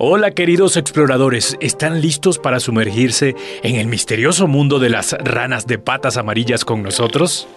Hola queridos exploradores, ¿están listos para sumergirse en el misterioso mundo de las ranas de patas amarillas con nosotros?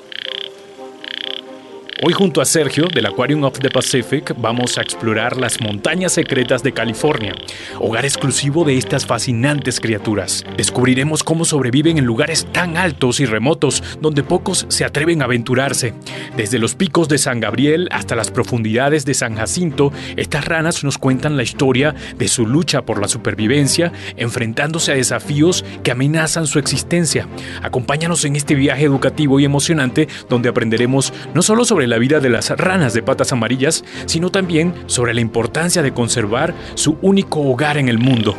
Hoy junto a Sergio del Aquarium of the Pacific vamos a explorar las montañas secretas de California, hogar exclusivo de estas fascinantes criaturas. Descubriremos cómo sobreviven en lugares tan altos y remotos donde pocos se atreven a aventurarse. Desde los picos de San Gabriel hasta las profundidades de San Jacinto, estas ranas nos cuentan la historia de su lucha por la supervivencia, enfrentándose a desafíos que amenazan su existencia. Acompáñanos en este viaje educativo y emocionante donde aprenderemos no solo sobre la vida de las ranas de patas amarillas, sino también sobre la importancia de conservar su único hogar en el mundo.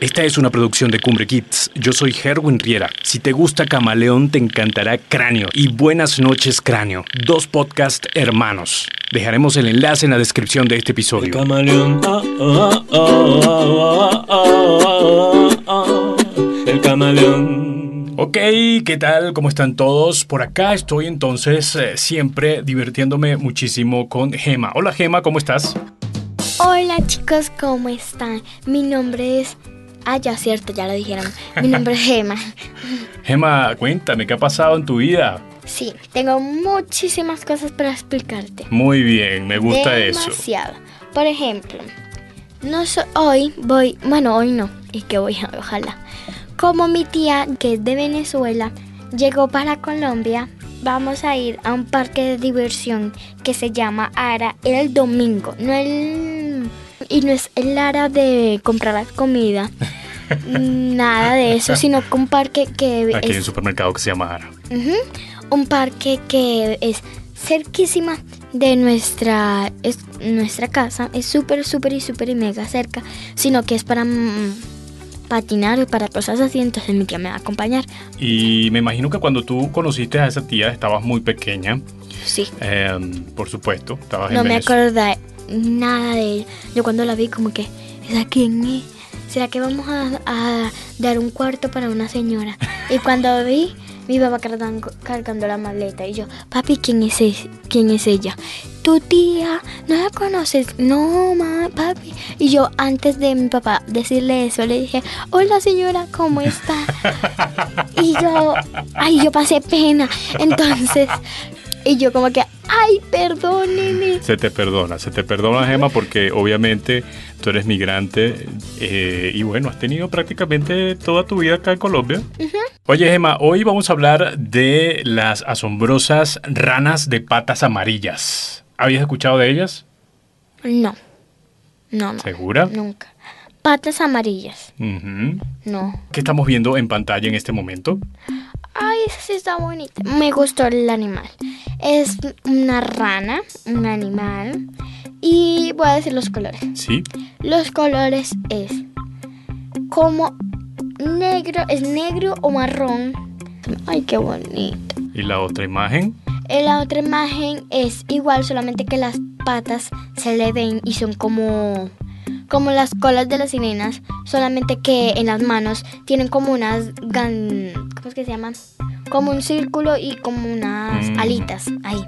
Esta es una producción de Cumbre Kids. Yo soy Herwin Riera. Si te gusta Camaleón, te encantará Cráneo y Buenas noches Cráneo, dos podcast hermanos. Dejaremos el enlace en la descripción de este episodio. camaleón. ah, ah, ah, El camaleón. Ok, ¿qué tal? ¿Cómo están todos? Por acá estoy entonces eh, siempre divirtiéndome muchísimo con Gema. Hola Gema, ¿cómo estás? Hola chicos, ¿cómo están? Mi nombre es... Ah, ya cierto, ya lo dijeron. Mi nombre es Gemma. Gema, cuéntame, ¿qué ha pasado en tu vida? Sí, tengo muchísimas cosas para explicarte. Muy bien, me gusta eso. Demasiado. Por ejemplo, no so- hoy voy... Bueno, hoy no. Es que voy, ojalá. Como mi tía, que es de Venezuela, llegó para Colombia, vamos a ir a un parque de diversión que se llama Ara el domingo. No el... Y no es el Ara de comprar la comida. Nada de eso, sino que un parque que Aquí hay un es supermercado que se llama Ara. Un parque que es cerquísima de nuestra, es nuestra casa. Es súper, súper y súper y mega cerca. Sino que es para mm, patinar y para cosas así. Entonces mi tía me va a acompañar. Y me imagino que cuando tú conociste a esa tía estabas muy pequeña. Sí. Em, por supuesto, estabas No en me acordé nada de ella. Yo cuando la vi como que, ¿esa quién es? ¿Será que vamos a, a dar un cuarto para una señora? Y cuando vi, mi papá cargando, cargando la maleta y yo, papi, ¿quién es, es- ¿quién es ella? Tu tía, ¿no la conoces? No, ma, papi. Y yo antes de mi papá decirle eso, le dije, hola señora, ¿cómo está? Y yo, ay, yo pasé pena. Entonces, y yo como que, ay, perdóneme. Se te perdona, se te perdona, Gema, porque obviamente tú eres migrante eh, y bueno, has tenido prácticamente toda tu vida acá en Colombia. Oye, Gema, hoy vamos a hablar de las asombrosas ranas de patas amarillas. ¿Habías escuchado de ellas? No. No, no. ¿Segura? Nunca. Patas amarillas. No. ¿Qué estamos viendo en pantalla en este momento? Ay, esa sí está bonita. Me gustó el animal. Es una rana, un animal. Y voy a decir los colores. Sí. Los colores es como negro, es negro o marrón. Ay, qué bonito. ¿Y la otra imagen? En la otra imagen es igual, solamente que las patas se le ven y son como como las colas de las sirenas, solamente que en las manos tienen como unas gan, ¿cómo es que se llaman? Como un círculo y como unas Mm. alitas ahí.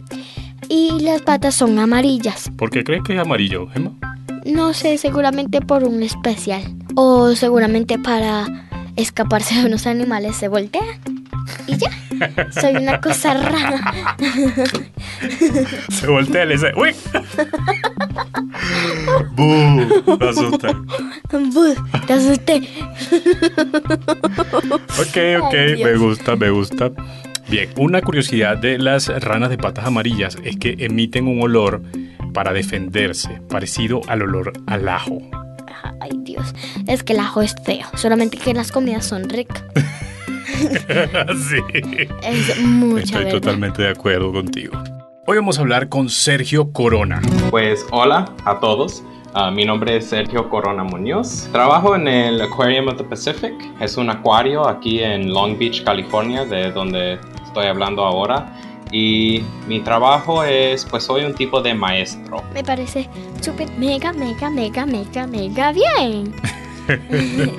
Y las patas son amarillas. ¿Por qué crees que es amarillo, Gema? No sé, seguramente por un especial o seguramente para escaparse de unos animales se voltean. Y ya. Soy una cosa rara. Se voltea y le dice, ¡Uy! ¡Bú! Me asusta. Bus, te asusté. Ok, ok, Ay, me gusta, me gusta. Bien, una curiosidad de las ranas de patas amarillas es que emiten un olor para defenderse, parecido al olor al ajo. Ay, Dios. Es que el ajo es feo. Solamente que las comidas son ricas. sí. Es mucha Estoy verdad. totalmente de acuerdo contigo. Hoy vamos a hablar con Sergio Corona. Pues hola a todos. Ah, mi nombre es Sergio Corona Muñoz. Trabajo en el Aquarium of the Pacific. Es un acuario aquí en Long Beach, California, de donde estoy hablando ahora. Y mi trabajo es, pues soy un tipo de maestro. Me parece súper mega, mega, mega, mega, mega bien.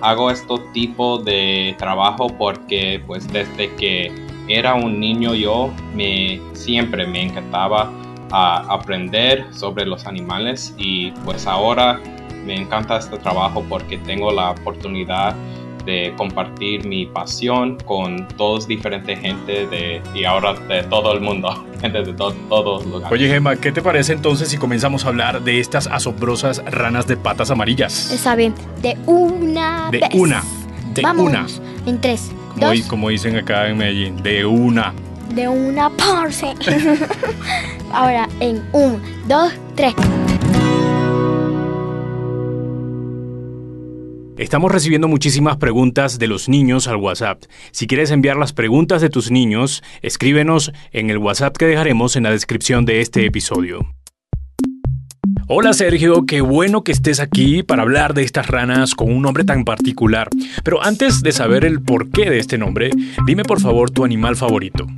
Hago este tipo de trabajo porque pues desde que era un niño yo me siempre me encantaba a aprender sobre los animales y pues ahora me encanta este trabajo porque tengo la oportunidad de compartir mi pasión con todos diferentes gente de y ahora de todo el mundo, gente de todos los lugares. Oye Gemma, ¿qué te parece entonces si comenzamos a hablar de estas asombrosas ranas de patas amarillas? Está bien, de una De vez. una, de Vamos, una. En tres, Como, dos, como dicen acá en Medellín, de una. de una parce. Ahora en un, dos, tres. Estamos recibiendo muchísimas preguntas de los niños al WhatsApp. Si quieres enviar las preguntas de tus niños, escríbenos en el WhatsApp que dejaremos en la descripción de este episodio. Hola Sergio, qué bueno que estés aquí para hablar de estas ranas con un nombre tan particular. Pero antes de saber el porqué de este nombre, dime por favor tu animal favorito.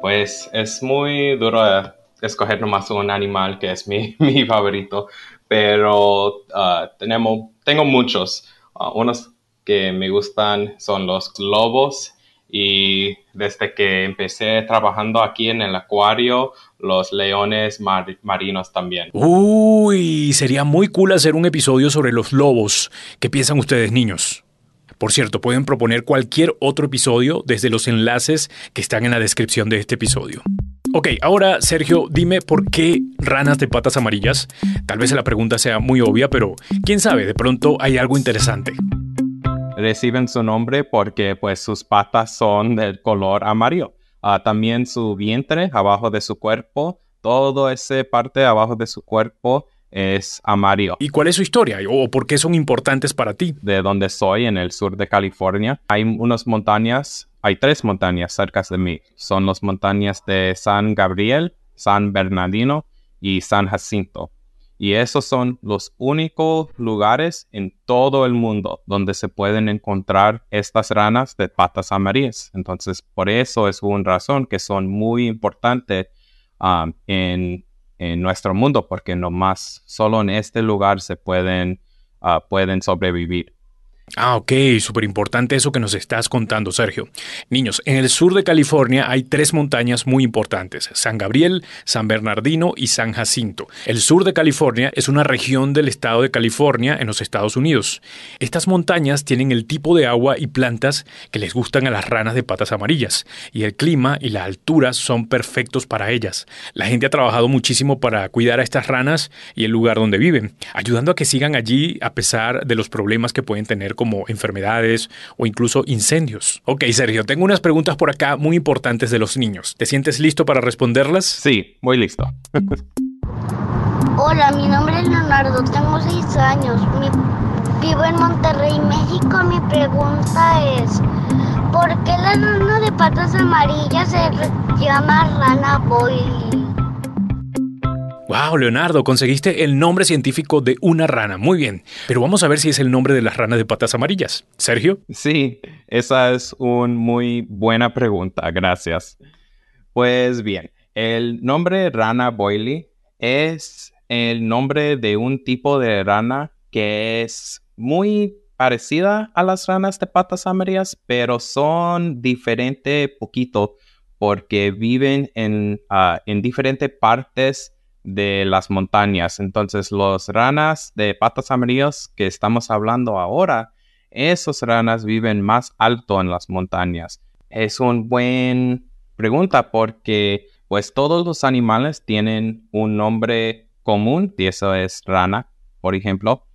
Pues es muy duro eh, escoger nomás un animal que es mi, favorito, pero ah, tenemos, tengo muchos. Ah, unos que me gustan son los lobos y desde que empecé trabajando aquí en el acuario, los leones mar- marinos también. Uy, sería muy cool hacer un episodio sobre los lobos. ¿Qué piensan ustedes, niños? Por cierto, pueden proponer cualquier otro episodio desde los enlaces que están en la descripción de este episodio. Ok, ahora Sergio, dime por qué ranas de patas amarillas. Tal vez la pregunta sea muy obvia, pero quién sabe, de pronto hay algo interesante. reciben su nombre porque pues sus patas son del color amarillo. Ah, también su vientre abajo de su cuerpo, todo ese parte abajo de su cuerpo es amarillo. ¿Y cuál es su historia? ¿O por qué son importantes para ti? De donde soy, en el sur de California, hay unas montañas, hay tres montañas cerca de mí. Son las montañas de San Gabriel, San Bernardino y San Jacinto. Y esos son los únicos lugares en todo el mundo donde se pueden encontrar estas ranas de patas amarillas. Entonces, por eso es una razón que son muy importantes um, en, nuestro mundo, porque nomás solo en este lugar se pueden, ah, pueden sobrevivir. Ah, ok, súper importante eso que nos estás contando, Sergio. Niños, en el sur de California hay tres montañas muy importantes, San Gabriel, San Bernardino y San Jacinto. El sur de California es una región del estado de California en los Estados Unidos. Estas montañas tienen el tipo de agua y plantas que les gustan a las ranas de patas amarillas, y el clima y la altura son perfectos para ellas. La gente ha trabajado muchísimo para cuidar a estas ranas y el lugar donde viven, ayudando a que sigan allí a pesar de los problemas que pueden tener como enfermedades o incluso incendios. Ok, Sergio, tengo unas preguntas por acá muy importantes de los niños. ¿Te sientes listo para responderlas? Sí, muy listo. Hola, mi nombre es Leonardo, tengo 6 años. Mi- vivo en Monterrey, México. Mi pregunta es, ¿por qué la rana de patas amarillas se llama rana boily? Wow, Leonardo, conseguiste el nombre científico de una rana. Muy bien. Pero vamos a ver si es el nombre de las ranas de patas amarillas. Sergio. Sí, esa es una muy buena pregunta, gracias. Pues bien, el nombre rana boily es el nombre de un tipo de rana que es muy parecida a las ranas de patas amarillas, pero son diferente poquito porque viven en, ah, en diferentes partes de las montañas. Entonces, los ranas de patas amarillas que estamos hablando ahora, esos ranas viven más alto en las montañas. Es una buena pregunta porque pues todos los animales tienen un nombre común y eso es rana, por ejemplo,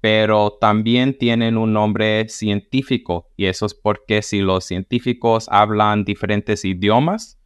pero también tienen un nombre científico y eso es porque si los científicos hablan diferentes idiomas,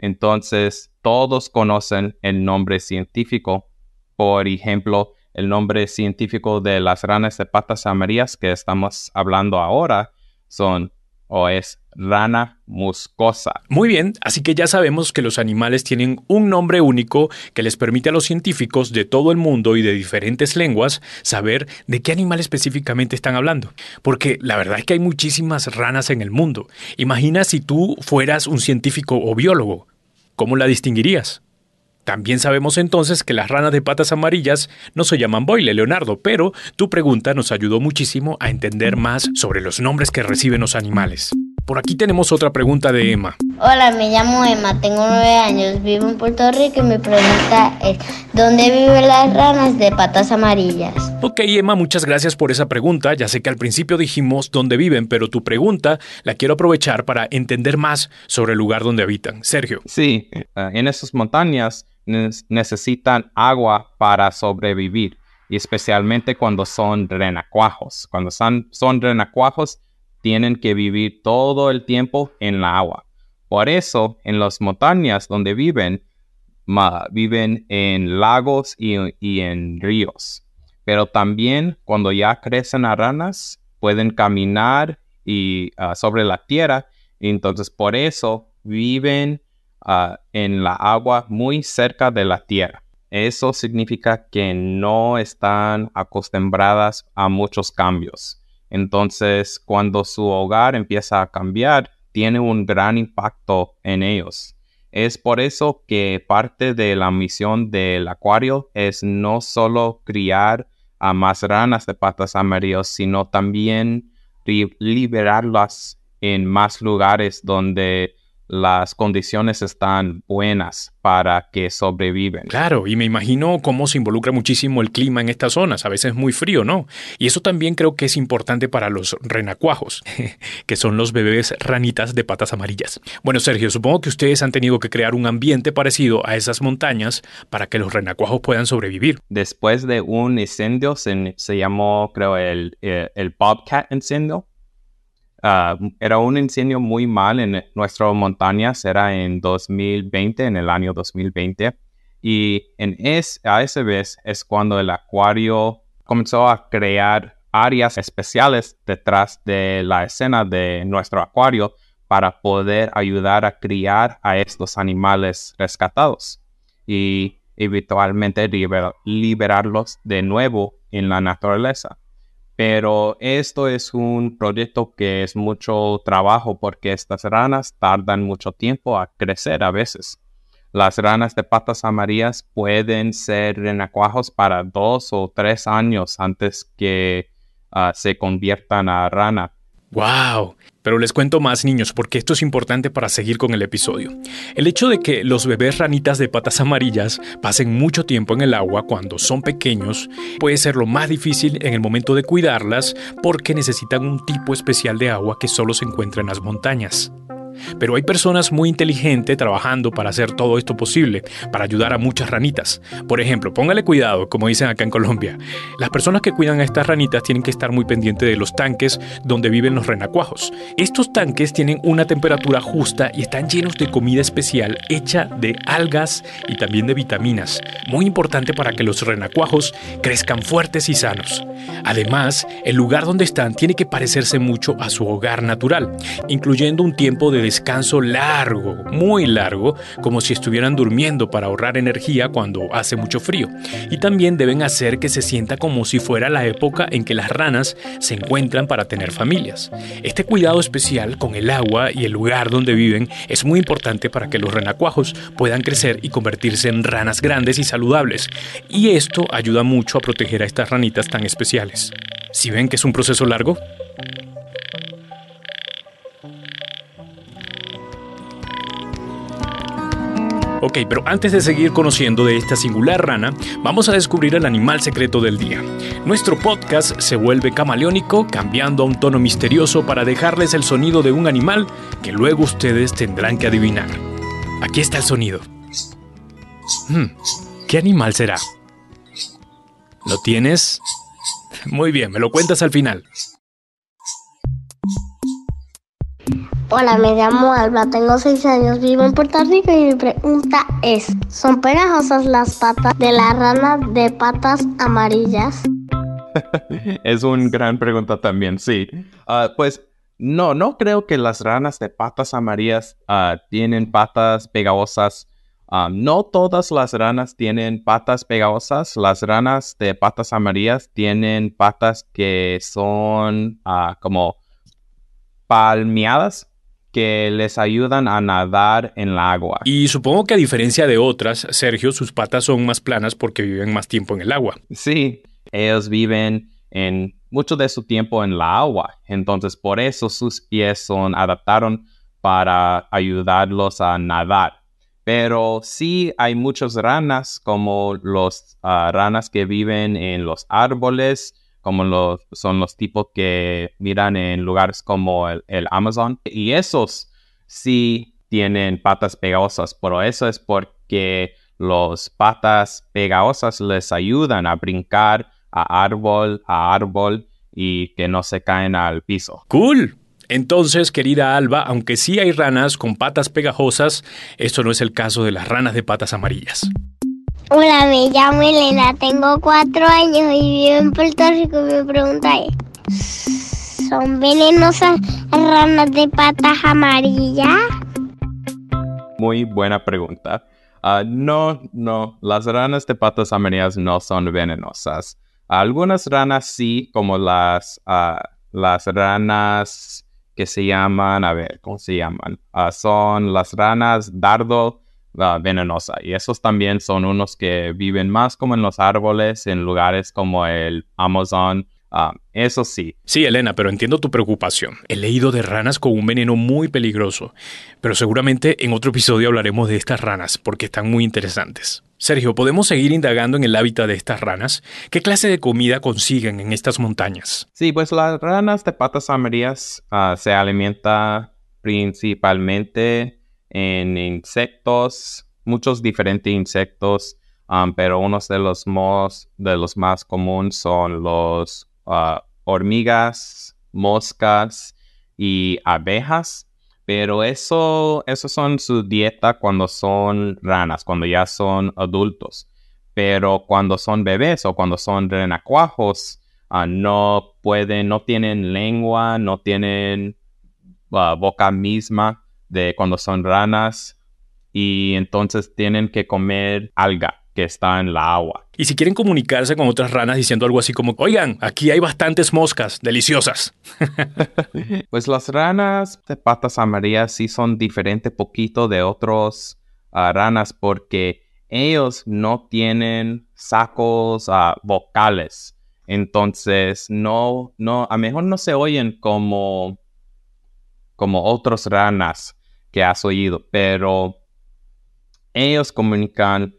entonces todos conocen el nombre científico. Por ejemplo, el nombre científico de las ranas de patas amarillas que estamos hablando ahora son o es rana muscosa. Muy bien, así que ya sabemos que los animales tienen un nombre único que les permite a los científicos de todo el mundo y de diferentes lenguas saber de qué animal específicamente están hablando. Porque la verdad es que hay muchísimas ranas en el mundo. Imagina si tú fueras un científico o biólogo. ¿Cómo la distinguirías? También sabemos entonces que las ranas de patas amarillas no se llaman boile, Leonardo, pero tu pregunta nos ayudó muchísimo a entender más sobre los nombres que reciben los animales. Por aquí tenemos otra pregunta de Emma. Hola, me llamo Emma, tengo nueve años, vivo en Puerto Rico y mi pregunta es, ¿dónde viven las ranas de patas amarillas? Ok, Emma, muchas gracias por esa pregunta. Ya sé que al principio dijimos dónde viven, pero tu pregunta la quiero aprovechar para entender más sobre el lugar donde habitan. Sergio. Sí, eh, en esas montañas necesitan agua para sobrevivir, y especialmente cuando son renacuajos. Cuando son, son renacuajos, tienen que vivir todo el tiempo en la agua. Por eso, en las montañas donde viven, viven en lagos y, en ríos. Pero también cuando ya crecen las ranas, pueden caminar y, ah, sobre la tierra. entonces, por eso viven ah, en la agua muy cerca de la tierra. Eso significa que no están acostumbradas a muchos cambios. Entonces, cuando su hogar empieza a cambiar, tiene un gran impacto en ellos. Es por eso que parte de la misión del acuario es no solo criar a más ranas de patas amarillas, sino también liberarlas en más lugares donde las condiciones están buenas para que sobreviven. Claro, y me imagino cómo se involucra muchísimo el clima en estas zonas, a veces muy frío, ¿no? Y eso también creo que es importante para los renacuajos, que son los bebés ranitas de patas amarillas. Bueno, Sergio, supongo que ustedes han tenido que crear un ambiente parecido a esas montañas para que los renacuajos puedan sobrevivir. Después de un incendio, se, llamó, creo, el, el, el Bobcat incendio, Ah, era un incendio muy mal en nuestras montañas, era en 2020, en el año 2020. Y en es, a vez es cuando el acuario comenzó a crear áreas especiales detrás de la escena de nuestro acuario para poder ayudar a criar a estos animales rescatados y eventualmente liberarlos de nuevo en la naturaleza. Pero esto es un proyecto que es mucho trabajo porque estas ranas tardan mucho tiempo a crecer a veces. Las ranas de patas amarillas pueden ser renacuajos para dos o tres años antes que ah, se conviertan a rana. ¡Wow! Pero les cuento más, niños, porque esto es importante para seguir con el episodio. El hecho de que los bebés ranitas de patas amarillas pasen mucho tiempo en el agua cuando son pequeños puede ser lo más difícil en el momento de cuidarlas porque necesitan un tipo especial de agua que solo se encuentra en las montañas. Pero hay personas muy inteligentes trabajando para hacer todo esto posible, para ayudar a muchas ranitas. Por ejemplo, póngale cuidado, como dicen acá en Colombia. Las personas que cuidan a estas ranitas tienen que estar muy pendientes de los tanques donde viven los renacuajos. Estos tanques tienen una temperatura justa y están llenos de comida especial hecha de algas y también de vitaminas, muy importante para que los renacuajos crezcan fuertes y sanos. Además, el lugar donde están tiene que parecerse mucho a su hogar natural, incluyendo un tiempo de descanso largo, muy largo, como si estuvieran durmiendo para ahorrar energía cuando hace mucho frío. Y también deben hacer que se sienta como si fuera la época en que las ranas se encuentran para tener familias. Este cuidado especial con el agua y el lugar donde viven es muy importante para que los renacuajos puedan crecer y convertirse en ranas grandes y saludables. Y esto ayuda mucho a proteger a estas ranitas tan especiales. Si ven que es un proceso largo, Ok, pero antes de seguir conociendo de esta singular rana, vamos a descubrir el animal secreto del día. Nuestro podcast se vuelve camaleónico, cambiando a un tono misterioso para dejarles el sonido de un animal que luego ustedes tendrán que adivinar. Aquí está el sonido. Hmm, ¿Qué animal será? ¿Lo tienes? Muy bien, me lo cuentas al final. Hola, me llamo Alba, tengo 6 años, vivo en Puerto Rico y mi pregunta es, ¿son pegajosas las patas de la rana de patas amarillas? es una gran pregunta también, sí. Ah, pues no, no creo que las ranas de patas amarillas ah, tienen patas pegajosas. Ah, no todas las ranas tienen patas pegajosas. Las ranas de patas amarillas tienen patas que son como palmeadas que les ayudan a nadar en el agua. Y supongo que a diferencia de otras, Sergio, sus patas son más planas porque viven más tiempo en el agua. Sí, ellos viven en mucho de su tiempo en la agua. Entonces, por eso sus pies son adaptaron para ayudarlos a nadar. Pero sí hay muchas ranas, como los ah, ranas que viven en los árboles, como los, son los tipos que miran en lugares como el, Amazon. Y esos sí tienen patas pegosas, pero eso es porque los patas pegosas les ayudan a brincar a árbol a árbol y que no se caen al piso. Cool. Entonces, querida Alba, aunque sí hay ranas con patas pegajosas, esto no es el caso de las ranas de patas amarillas. Hola, me llamo Elena, tengo cuatro años y vivo en Puerto Rico. Mi pregunta ¿son venenosas ranas de patas amarillas? Muy buena pregunta. Ah, no, no, las ranas de patas amarillas no son venenosas. Algunas ranas sí, como las, ah, las ranas que se llaman, a ver, ¿cómo se llaman? Ah, son las ranas dardo venenosa. Y esos también son unos que viven más como en los árboles, en lugares como el Amazon. Ah, eso sí. Sí, Elena, pero entiendo tu preocupación. He leído de ranas con un veneno muy peligroso, pero seguramente en otro episodio hablaremos de estas ranas porque están muy interesantes. Sergio, ¿podemos seguir indagando en el hábitat de estas ranas? ¿Qué clase de comida consiguen en estas montañas? Sí, pues las ranas de patas amarillas ah, se alimentan principalmente en insectos, muchos diferentes insectos, ah, pero unos de los, de los más comunes son los ah, hormigas, moscas y abejas. Pero eso, eso son su dieta cuando son ranas, cuando ya son adultos. Pero cuando son bebés o cuando son renacuajos, ah, no pueden, no tienen lengua, no tienen ah, boca misma de cuando son ranas y entonces tienen que comer alga que está en la agua. Y si quieren comunicarse con otras ranas diciendo algo así como, oigan, aquí hay bastantes moscas, deliciosas. pues las ranas de patas amarillas sí son diferentes poquito de otros ah, ranas porque ellos no tienen sacos uh, vocales. Entonces, no, no, a lo mejor no se oyen como, como otras ranas que has oído, pero ellos comunican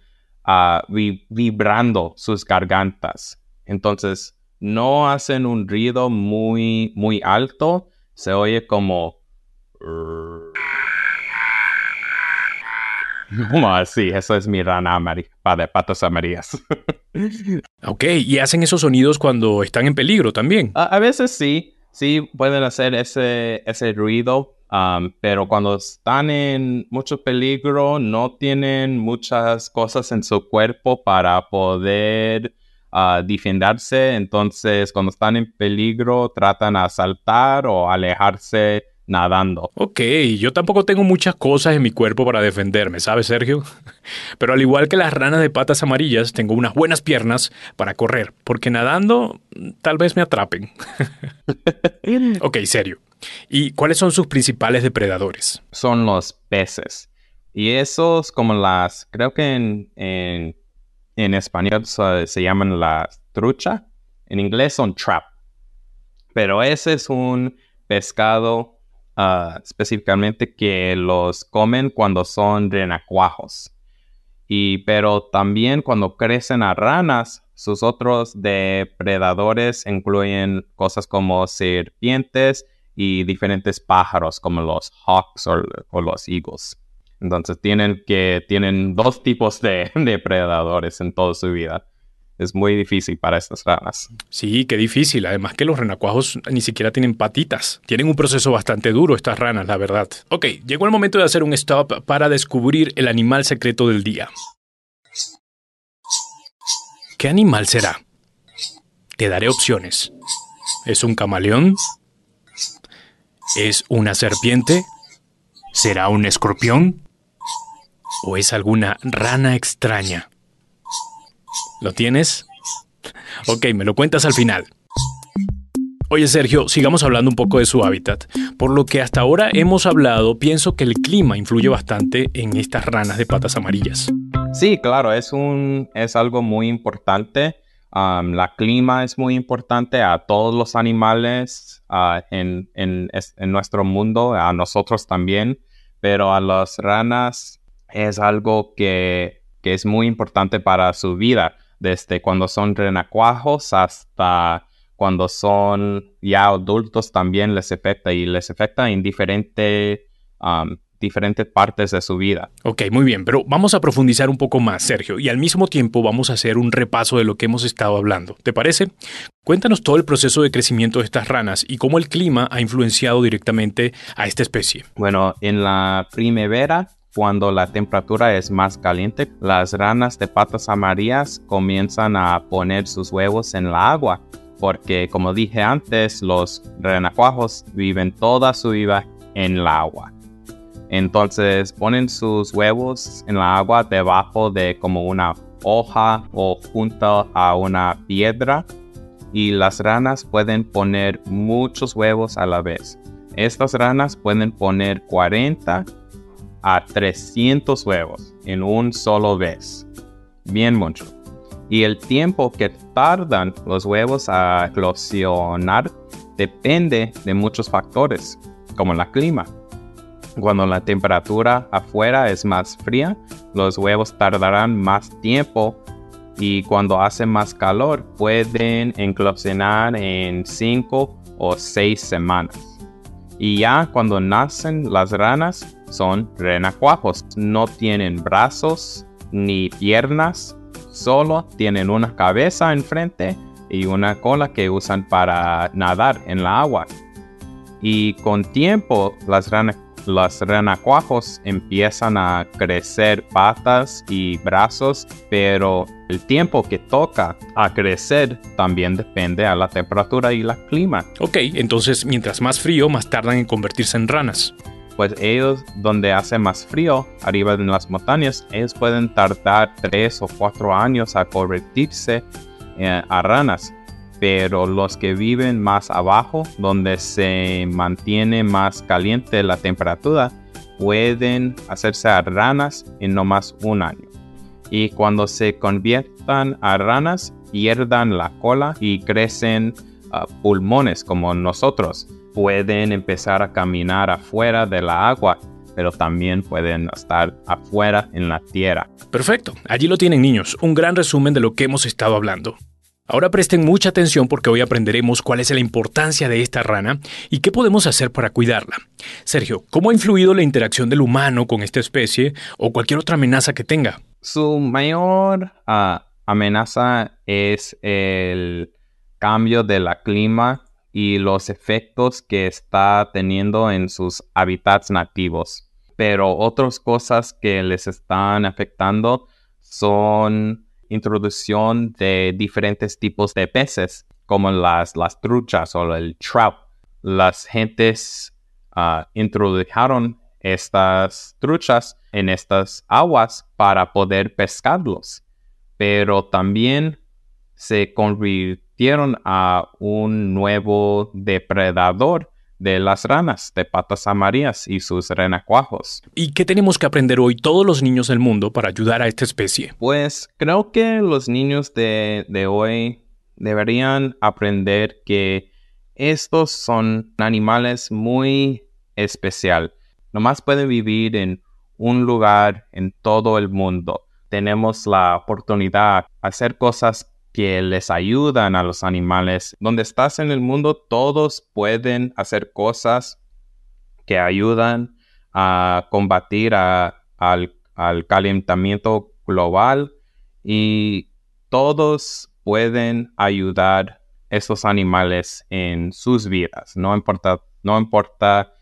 vibrando sus gargantas. Entonces, no hacen un ruido muy, muy alto, se oye como... Sí, eso es mi rana de patas amarillas. ok, ¿y hacen esos sonidos cuando están en peligro también? A, a veces sí, sí pueden hacer ese, ese ruido, pero cuando están en mucho peligro, no tienen muchas cosas en su cuerpo para poder uh, defenderse. Entonces, cuando están en peligro, tratan de saltar o alejarse nadando. Ok, yo tampoco tengo muchas cosas en mi cuerpo para defenderme, ¿sabes, Sergio? Pero al igual que las ranas de patas amarillas, tengo unas buenas piernas para correr, porque nadando tal vez me atrapen. ok, serio. ¿Y cuáles son sus principales depredadores? Son los peces. Y esos como las, creo que en, en, español se, llaman la trucha. En inglés son trap. Pero ese es un pescado ah, específicamente que los comen cuando son renacuajos. Y pero también cuando crecen a ranas, sus otros depredadores incluyen cosas como serpientes y diferentes pájaros como los hawks o, los eagles. Entonces tienen que tienen dos tipos de depredadores en toda su vida. Es muy difícil para estas ranas. Sí, qué difícil. Además que los renacuajos ni siquiera tienen patitas. Tienen un proceso bastante duro estas ranas, la verdad. Ok, llegó el momento de hacer un stop para descubrir el animal secreto del día. ¿Qué animal será? Te daré opciones. ¿Es un camaleón? ¿Es una serpiente? ¿Será un escorpión? ¿O es alguna rana extraña? ¿Lo tienes? Ok, me lo cuentas al final. Oye Sergio, sigamos hablando un poco de su hábitat. Por lo que hasta ahora hemos hablado, pienso que el clima influye bastante en estas ranas de patas amarillas. Sí, claro, es, un, es algo muy importante. Um, la clima es muy importante a todos los animales uh, en, en, en, nuestro mundo, a nosotros también, pero a las ranas es algo que, que es muy importante para su vida, desde cuando son renacuajos hasta cuando son ya adultos también les afecta y les afecta en diferentes um, diferentes partes de su vida. Ok, muy bien, pero vamos a profundizar un poco más, Sergio, y al mismo tiempo vamos a hacer un repaso de lo que hemos estado hablando. ¿Te parece? Cuéntanos todo el proceso de crecimiento de estas ranas y cómo el clima ha influenciado directamente a esta especie. Bueno, en la primavera cuando la temperatura es más caliente, las ranas de patas amarillas comienzan a poner sus huevos en la agua, porque como dije antes, los renacuajos viven toda su vida en el agua. Entonces ponen sus huevos en la agua debajo de como una hoja o junto a una piedra y las ranas pueden poner muchos huevos a la vez. Estas ranas pueden poner 40 a 300 huevos en un solo vez. Bien mucho. Y el tiempo que tardan los huevos a eclosionar depende de muchos factores, como la clima. Cuando la temperatura afuera es más fría, los huevos tardarán más tiempo y cuando hace más calor pueden eclosionar en 5 o 6 semanas. Y ya cuando nacen las ranas son renacuajos, no tienen brazos ni piernas, solo tienen una cabeza enfrente y una cola que usan para nadar en la agua. Y con tiempo las ranas los renacuajos empiezan a crecer patas y brazos, pero el tiempo que toca a crecer también depende a la temperatura y la clima. Ok, entonces mientras más frío, más tardan en convertirse en ranas. Pues ellos, donde hace más frío, arriba en las montañas, ellos pueden tardar 3 o 4 años a convertirse eh, a ranas pero los que viven más abajo, donde se mantiene más caliente la temperatura, pueden hacerse a ranas en no más un año. Y cuando se conviertan a ranas, pierdan la cola y crecen ah, pulmones como nosotros. Pueden empezar a caminar afuera de la agua pero también pueden estar afuera en la tierra. Perfecto, allí lo tienen niños, un gran resumen de lo que hemos estado hablando. Ahora presten mucha atención porque hoy aprenderemos cuál es la importancia de esta rana y qué podemos hacer para cuidarla. Sergio, ¿cómo ha influido la interacción del humano con esta especie o cualquier otra amenaza que tenga? Su mayor ah, amenaza es el cambio de la clima y los efectos que está teniendo en sus hábitats nativos. Pero otras cosas que les están afectando son introducción de diferentes tipos de peces, como las, las truchas o el trout. Las gentes uh, introdujeron estas truchas en estas aguas para poder pescarlos, pero también se convirtieron a un nuevo depredador de las ranas de patas amarillas y sus renacuajos. ¿Y qué tenemos que aprender hoy todos los niños del mundo para ayudar a esta especie? Pues creo que los niños de, de hoy deberían aprender que estos son animales muy especial. Nomás pueden vivir en un lugar en todo el mundo. Tenemos la oportunidad de hacer cosas que les ayudan a los animales. Donde estás en el mundo, todos pueden hacer cosas que ayudan a combatir al, al calentamiento global y todos pueden ayudar a esos animales en sus vidas. No importa, no importa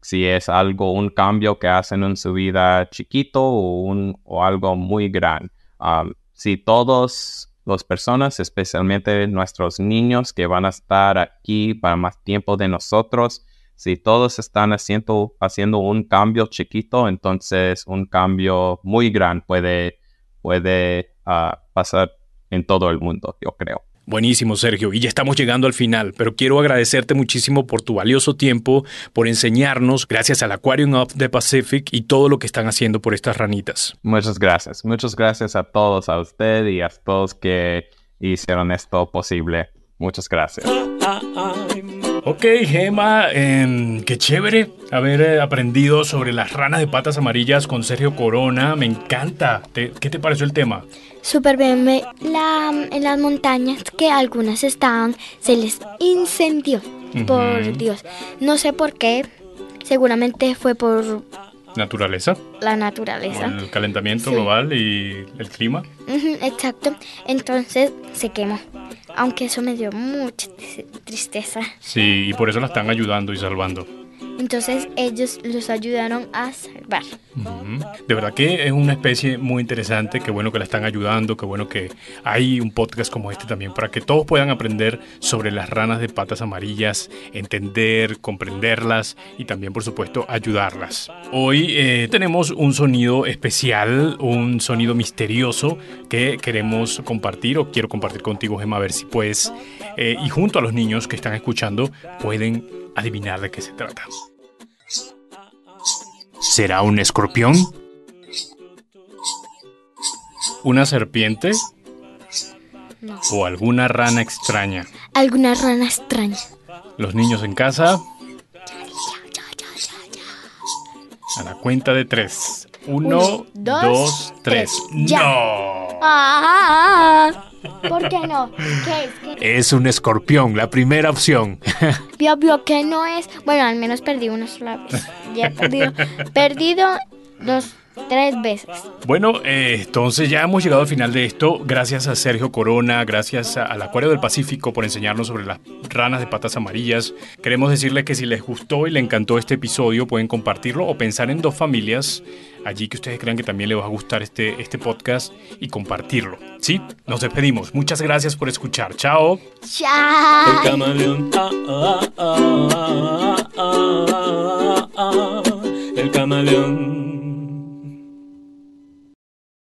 si es algo, un cambio que hacen en su vida chiquito o, un, o algo muy grande. Um, si todos las personas, especialmente nuestros niños que van a estar aquí para más tiempo de nosotros. Si todos están haciendo, haciendo un cambio chiquito, entonces un cambio muy grande puede, puede ah, pasar en todo el mundo, yo creo. Buenísimo, Sergio. Y ya estamos llegando al final, pero quiero agradecerte muchísimo por tu valioso tiempo, por enseñarnos, gracias al Aquarium of the Pacific y todo lo que están haciendo por estas ranitas. Muchas gracias. Muchas gracias a todos, a usted y a todos que, hicieron esto posible. Muchas gracias. Ok, Gema, em, qué chévere haber eh, aprendido sobre las ranas de patas amarillas con Sergio Corona. Me encanta. Te- ¿Qué te pareció el tema? Súper bien, me- la, en las montañas que algunas estaban, se les incendió. Por. Dios. No sé por qué. Seguramente fue por Naturaleza, la naturaleza. el calentamiento Sí. global y el clima. Exacto. Entonces se quemó. Aunque eso me dio mucha tris- tristeza. Sí, y por eso la están ayudando y salvando. Entonces ellos los ayudaron a De verdad que es una especie muy interesante, qué bueno que la están ayudando, qué bueno que hay un podcast como este también para que todos puedan aprender sobre las ranas de patas amarillas, entender, comprenderlas y también por supuesto ayudarlas. Hoy eh, tenemos un sonido especial, un sonido misterioso que queremos compartir o quiero compartir contigo Gemma a ver si puedes eh, y junto a los niños que están escuchando pueden adivinar de qué se trata. ¿Será un escorpión? ¿Una serpiente? No. ¿O alguna rana extraña? Alguna rana extraña. Los niños en casa. A la cuenta de tres. Uno, Uno, dos, dos, tres. tres. Ya. ¡No! Ah, ¿Por qué no? ¿Qué es? ¿Qué Es un escorpión, la primera opción. Vio, vio que no es. Bueno, al menos perdí una sola vez. Ya he perdido. Perdido dos, tres veces. Bueno, eh, entonces ya hemos llegado al final de esto. Gracias a Sergio Corona, gracias a- al Acuario del Pacífico por enseñarnos sobre las ranas de patas amarillas. Queremos decirles que si les gustó y les encantó este episodio, pueden compartirlo o pensar en dos familias allí que ustedes crean que también les va a gustar este, este podcast y compartirlo. ¿Sí? Nos despedimos. Muchas gracias por escuchar. Chao. El Chao. camaleón. Ah, ah, ah, ah, ah. El camaleón.